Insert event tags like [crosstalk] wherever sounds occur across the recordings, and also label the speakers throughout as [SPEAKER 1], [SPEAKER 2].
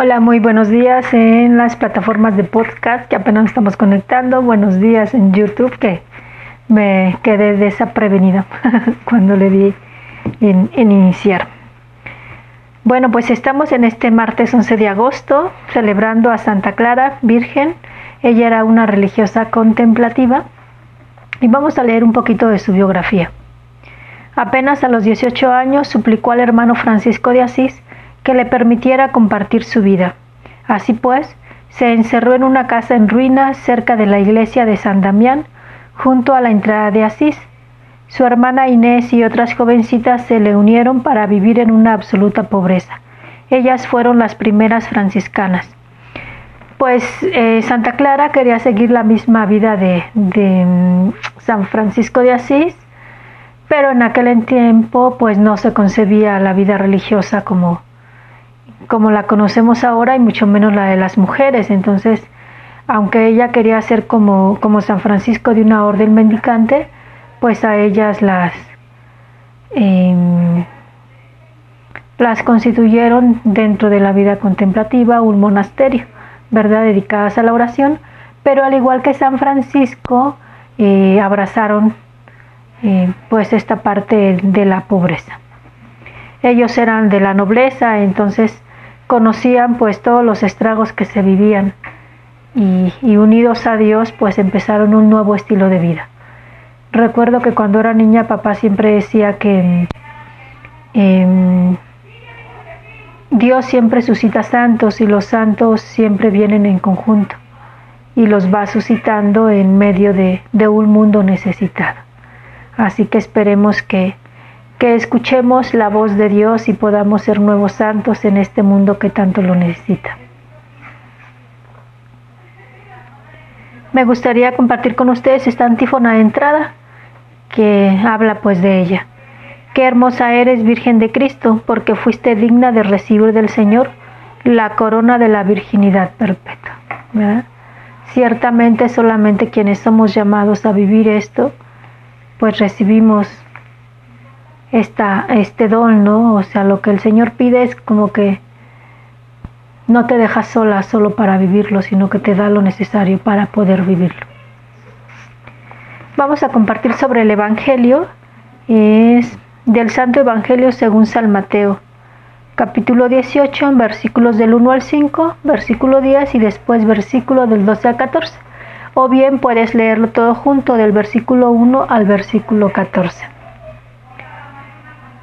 [SPEAKER 1] Hola, muy buenos días en las plataformas de podcast que apenas estamos conectando. Buenos días en YouTube que me quedé desaprevenida [laughs] cuando le di en, iniciar. Bueno, pues estamos en este martes 11 de agosto celebrando a Santa Clara, Virgen. Ella era una religiosa contemplativa y vamos a leer un poquito de su biografía. Apenas a los 18 años suplicó al hermano Francisco de Asís que le permitiera compartir su vida. Así pues, se encerró en una casa en ruinas cerca de la iglesia de San Damián, junto a la entrada de Asís. Su hermana Inés y otras jovencitas se le unieron para vivir en una absoluta pobreza. Ellas fueron las primeras franciscanas. Pues eh, Santa Clara quería seguir la misma vida de, de mm, San Francisco de Asís, pero en aquel tiempo pues no se concebía la vida religiosa como, como la conocemos ahora y mucho menos la de las mujeres. Entonces, aunque ella quería ser como, como San Francisco de una orden mendicante, pues a ellas las, eh, las constituyeron dentro de la vida contemplativa un monasterio, ¿verdad? Dedicadas a la oración, pero al igual que San Francisco, eh, abrazaron eh, pues esta parte de la pobreza. Ellos eran de la nobleza, entonces conocían pues todos los estragos que se vivían y, unidos a Dios pues empezaron un nuevo estilo de vida. Recuerdo que cuando era niña papá siempre decía que em, Dios siempre suscita santos y los santos siempre vienen en conjunto y los va suscitando en medio de, de un mundo necesitado. Así que esperemos que que escuchemos la voz de Dios y podamos ser nuevos santos en este mundo que tanto lo necesita. Me gustaría compartir con ustedes esta antífona de entrada que habla pues de ella. Qué hermosa eres, Virgen de Cristo, porque fuiste digna de recibir del Señor la corona de la virginidad perpetua. Ciertamente solamente quienes somos llamados a vivir esto, pues recibimos esta, este don, ¿no? O sea, lo que el Señor pide es como que no te dejas sola solo para vivirlo, sino que te da lo necesario para poder vivirlo. Vamos a compartir sobre el Evangelio, es del Santo Evangelio según San Mateo, capítulo 18, versículos del 1 al 5, versículo 10 y después versículo del 12 al 14. O bien puedes leerlo todo junto del versículo 1 al versículo 14.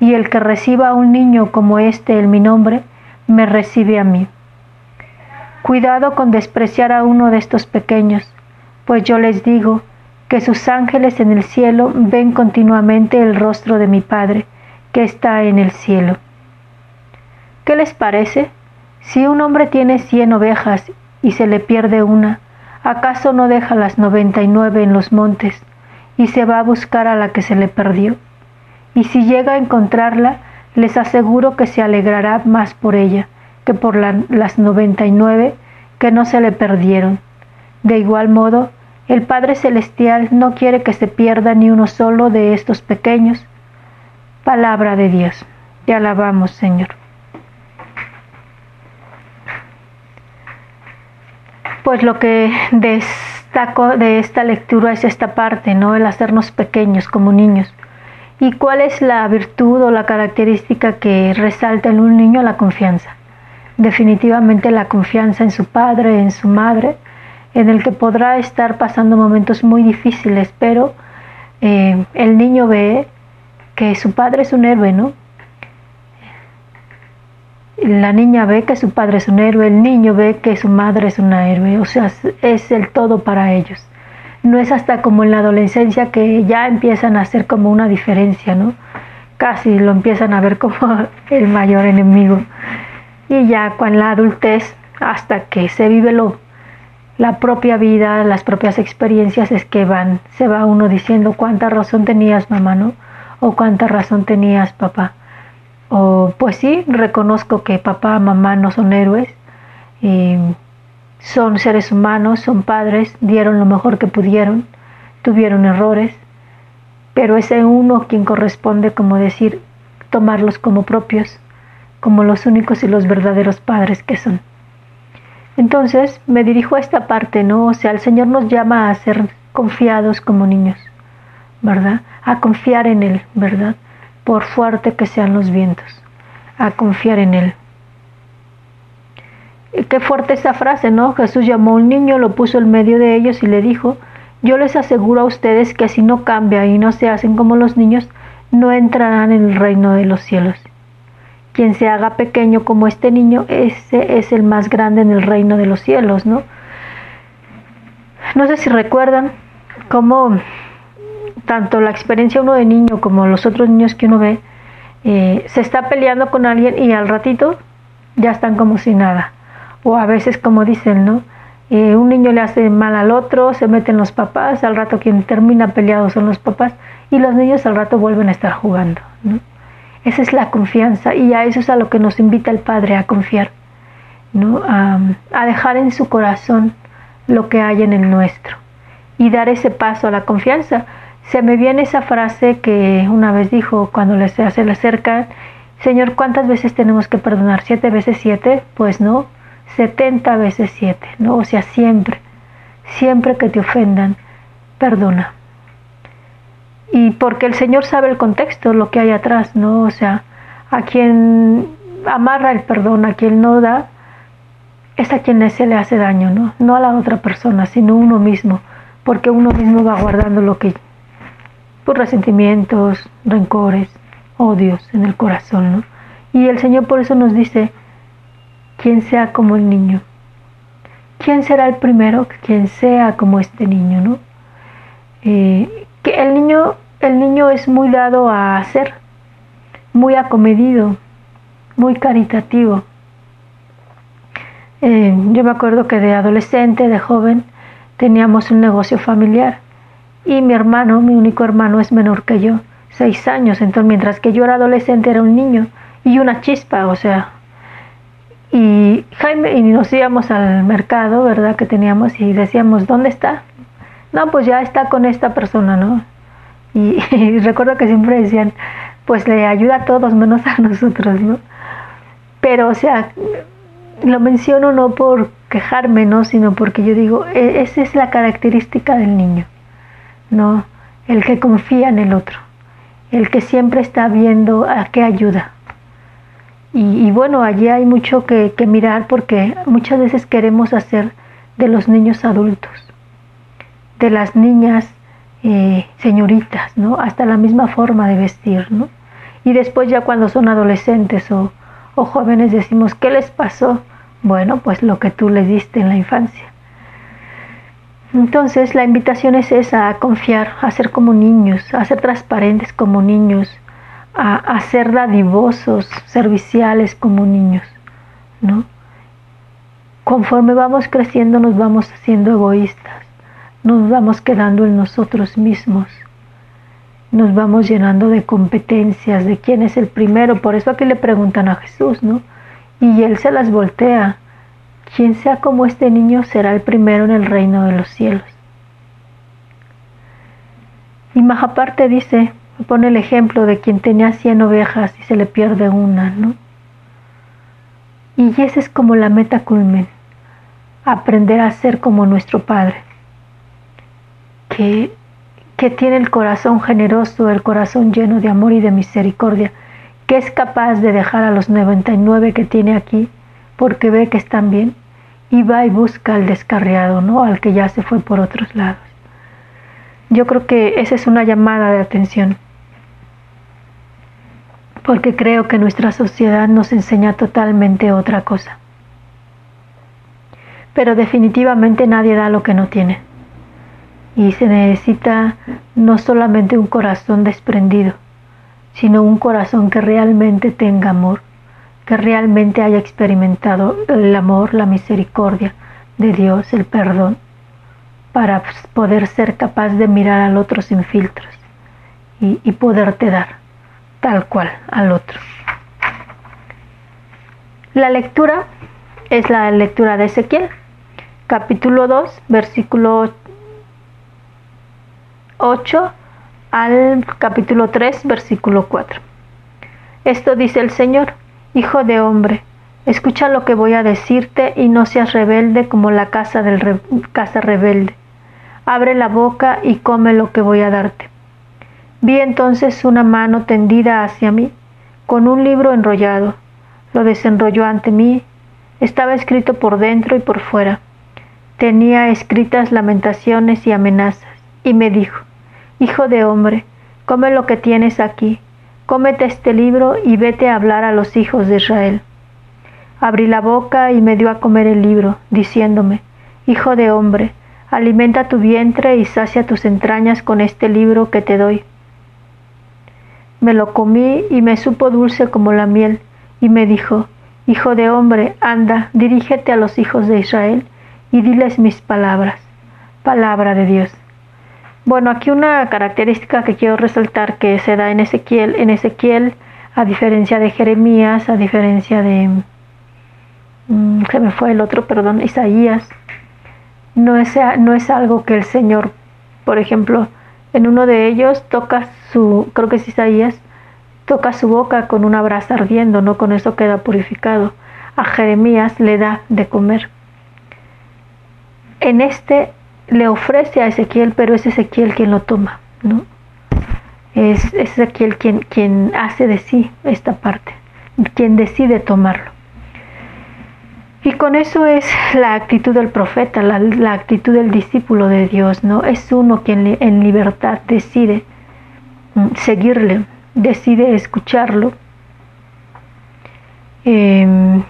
[SPEAKER 1] y el que reciba a un niño como este en mi nombre, me recibe a mí. Cuidado con despreciar a uno de estos pequeños, pues yo les digo que sus ángeles en el cielo ven continuamente el rostro de mi Padre, que está en el cielo. ¿Qué les parece? Si un hombre tiene cien ovejas y se le pierde una, ¿acaso no deja las noventa y nueve en los montes y se va a buscar a la que se le perdió? Y si llega a encontrarla, les aseguro que se alegrará más por ella que por las noventa y nueve que no se le perdieron. De igual modo, el Padre Celestial no quiere que se pierda ni uno solo de estos pequeños. Palabra de Dios. Te alabamos, Señor. Pues lo que destaco de esta lectura es esta parte, ¿no? El hacernos pequeños como niños. ¿Y cuál es la virtud o la característica que resalta en un niño? La confianza. Definitivamente la confianza en su padre, en su madre, en el que podrá estar pasando momentos muy difíciles, pero eh, el niño ve que su padre es un héroe, ¿no? La niña ve que su padre es un héroe, el niño ve que su madre es una héroe, o sea, es el todo para ellos no es hasta como en la adolescencia que ya empiezan a hacer como una diferencia, ¿no? Casi lo empiezan a ver como [laughs] el mayor enemigo. Y ya con la adultez, hasta que se vive lo, la propia vida, las propias experiencias, es que van, se va uno diciendo cuánta razón tenías mamá, ¿no? O cuánta razón tenías papá. O pues sí, reconozco que papá, mamá no son héroes, y son seres humanos, son padres, dieron lo mejor que pudieron, tuvieron errores, pero es uno quien corresponde, como decir, tomarlos como propios, como los únicos y los verdaderos padres que son. Entonces me dirijo a esta parte, ¿no? O sea, el Señor nos llama a ser confiados como niños, ¿verdad? A confiar en Él, ¿verdad? Por fuerte que sean los vientos, a confiar en Él. Qué fuerte esa frase, ¿no? Jesús llamó a un niño, lo puso en medio de ellos y le dijo, yo les aseguro a ustedes que si no cambia y no se hacen como los niños, no entrarán en el reino de los cielos. Quien se haga pequeño como este niño, ese es el más grande en el reino de los cielos, ¿no? No sé si recuerdan cómo tanto la experiencia uno de niño como los otros niños que uno ve, eh, se está peleando con alguien y al ratito ya están como si nada. O a veces como dicen, ¿no? Eh, un niño le hace mal al otro, se meten los papás, al rato quien termina peleado son los papás y los niños al rato vuelven a estar jugando. ¿no? Esa es la confianza y a eso es a lo que nos invita el Padre a confiar, ¿no? a, dejar en su corazón lo que hay en el nuestro y dar ese paso a la confianza. Se me viene esa frase que una vez dijo cuando le, se le acerca, Señor, ¿cuántas veces tenemos que perdonar? ¿Siete veces siete? Pues no, 70 veces 7, ¿no? O sea, siempre, siempre que te ofendan, perdona. Y porque el Señor sabe el contexto, lo que hay atrás, ¿no? O sea, a quien amarra el perdón, a quien no da, es a quien se le hace daño, ¿no? No a la otra persona, sino uno mismo, porque uno mismo va guardando lo que, por resentimientos, rencores, odios en el corazón, ¿no? Y el Señor por eso nos dice, quien sea como el niño. ¿Quién será el primero? Quien sea como este niño, ¿no? Eh, que el niño, el niño es muy dado a ser, muy acomedido, muy caritativo. Eh, yo me acuerdo que de adolescente, de joven, teníamos un negocio familiar y mi hermano, mi único hermano, es menor que yo, seis años. Entonces, mientras que yo era adolescente, era un niño y una chispa, o sea, y Jaime, y nos íbamos al mercado, ¿verdad? Que teníamos y decíamos, ¿dónde está? No, pues ya está con esta persona, ¿no? [laughs] Y, recuerdo que siempre decían, pues le ayuda a todos menos a nosotros, ¿no? Pero, o sea, lo menciono no por quejarme, ¿no? Sino porque yo digo, e, esa es la característica del niño, ¿no? El que confía en el otro, el que siempre está viendo a qué ayuda. Y, bueno, allí hay mucho que, mirar porque muchas veces queremos hacer de los niños adultos, de las niñas eh, señoritas, ¿no? Hasta la misma forma de vestir, ¿no? Y después ya cuando son adolescentes o, o jóvenes decimos, ¿qué les pasó? Bueno, pues lo que tú les diste en la infancia. Entonces la invitación es esa, a confiar, a ser como niños, a ser transparentes como niños, a, ser dadivosos, serviciales como niños, ¿no? Conforme vamos creciendo nos vamos haciendo egoístas, nos vamos quedando en nosotros mismos, nos vamos llenando de competencias, de quién es el primero, por eso aquí le preguntan a Jesús, ¿no? Y él se las voltea, quien sea como este niño será el primero en el reino de los cielos. Y más aparte dice, pone el ejemplo de quien tenía 100 ovejas y se le pierde una, ¿no? Y esa es como la meta culmen, aprender a ser como nuestro Padre, que, que tiene el corazón generoso, el corazón lleno de amor y de misericordia, que es capaz de dejar a los 99 que tiene aquí porque ve que están bien y va y busca al descarriado, ¿no? Al que ya se fue por otros lados. Yo creo que esa es una llamada de atención porque creo que nuestra sociedad nos enseña totalmente otra cosa. Pero definitivamente nadie da lo que no tiene. Y se necesita no solamente un corazón desprendido, sino un corazón que realmente tenga amor, que realmente haya experimentado el amor, la misericordia de Dios, el perdón, para poder ser capaz de mirar al otro sin filtros y, y poderte dar tal cual al otro. La lectura es la lectura de Ezequiel, capítulo 2, versículo 8 al capítulo 3, versículo 4. Esto dice el Señor, Hijo de hombre, escucha lo que voy a decirte y no seas rebelde como la casa, del casa rebelde. Abre la boca y come lo que voy a darte. Vi entonces una mano tendida hacia mí, con un libro enrollado. Lo desenrolló ante mí. Estaba escrito por dentro y por fuera. Tenía escritas lamentaciones y amenazas. Y me dijo, Hijo de hombre, come lo que tienes aquí cómete este libro y vete a hablar a los hijos de Israel. Abrí la boca y me dio a comer el libro, diciéndome, Hijo de hombre, alimenta tu vientre y sacia tus entrañas con este libro que te doy. Me lo comí y me supo dulce como la miel, y me dijo, Hijo de hombre, anda, dirígete a los hijos de Israel y diles mis palabras. Palabra de Dios. Bueno, aquí una característica que quiero resaltar que se da en Ezequiel, en Ezequiel, a diferencia de Jeremías, a diferencia de mm, se me fue el otro, perdón, Isaías, no es, no es algo que el Señor, por ejemplo, en uno de ellos toca su, creo que es Isaías, toca su boca con una brasa ardiendo, no con eso queda purificado. A Jeremías le da de comer. En este le ofrece a Ezequiel, pero es Ezequiel quien lo toma, ¿no? Es, Ezequiel quien, quien hace de sí esta parte, quien decide tomarlo. Y con eso es la actitud del profeta, la, actitud del discípulo de Dios, ¿no? Es uno quien en libertad decide mm, seguirle, decide escucharlo. Em,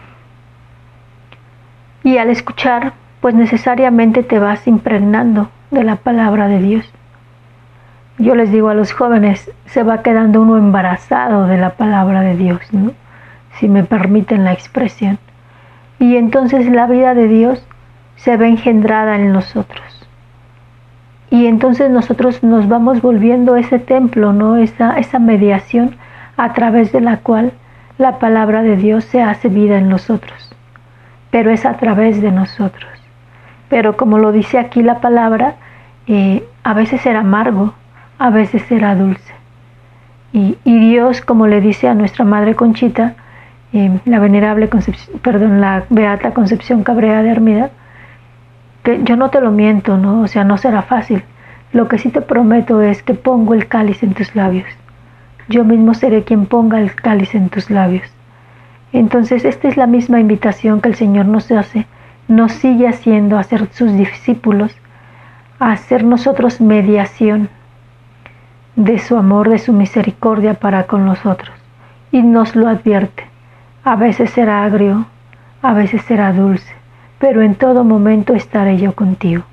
[SPEAKER 1] y al escuchar, pues necesariamente te vas impregnando de la palabra de Dios. Yo les digo a los jóvenes, se va quedando uno embarazado de la palabra de Dios, ¿no? si me permiten la expresión. Y entonces la vida de Dios se ve engendrada en nosotros. Y entonces nosotros nos vamos volviendo ese templo, ¿no? Esa, esa mediación a través de la cual la palabra de Dios se hace vida en nosotros. Pero es a través de nosotros pero como lo dice aquí la palabra, eh, a veces era amargo, a veces era dulce. Y, Dios, como le dice a nuestra Madre Conchita, eh, la venerable Concepción, perdón, la Beata Concepción Cabrea de Hermida, que yo no te lo miento, ¿no? O sea, no será fácil. Lo que sí te prometo es que pongo el cáliz en tus labios. Yo mismo seré quien ponga el cáliz en tus labios. Entonces, esta es la misma invitación que el Señor nos hace nos sigue haciendo a ser sus discípulos, a hacer nosotros mediación de su amor, de su misericordia para con nosotros. Y nos lo advierte. A veces será agrio, a veces será dulce, pero en todo momento estaré yo contigo.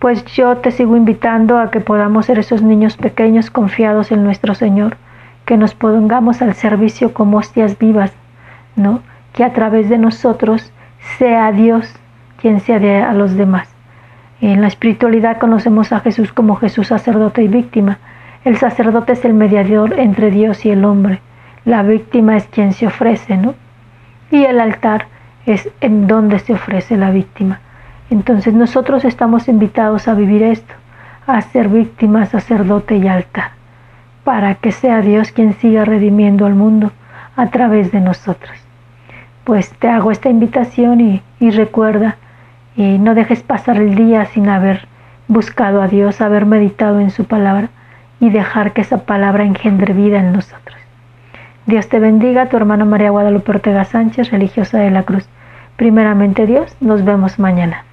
[SPEAKER 1] Pues yo te sigo invitando a que podamos ser esos niños pequeños confiados en nuestro Señor, que nos pongamos al servicio como hostias vivas, ¿no? Que a través de nosotros sea Dios quien sea de a los demás. En la espiritualidad conocemos a Jesús como Jesús sacerdote y víctima. El sacerdote es el mediador entre Dios y el hombre. La víctima es quien se ofrece, ¿no? Y el altar es en donde se ofrece la víctima. Entonces nosotros estamos invitados a vivir esto, a ser víctima, sacerdote y altar, para que sea Dios quien siga redimiendo al mundo a través de nosotros pues te hago esta invitación y, recuerda, y no dejes pasar el día sin haber buscado a Dios, haber meditado en su palabra y dejar que esa palabra engendre vida en nosotros. Dios te bendiga, tu hermana María Guadalupe Ortega Sánchez, religiosa de la Cruz. Primeramente Dios, nos vemos mañana.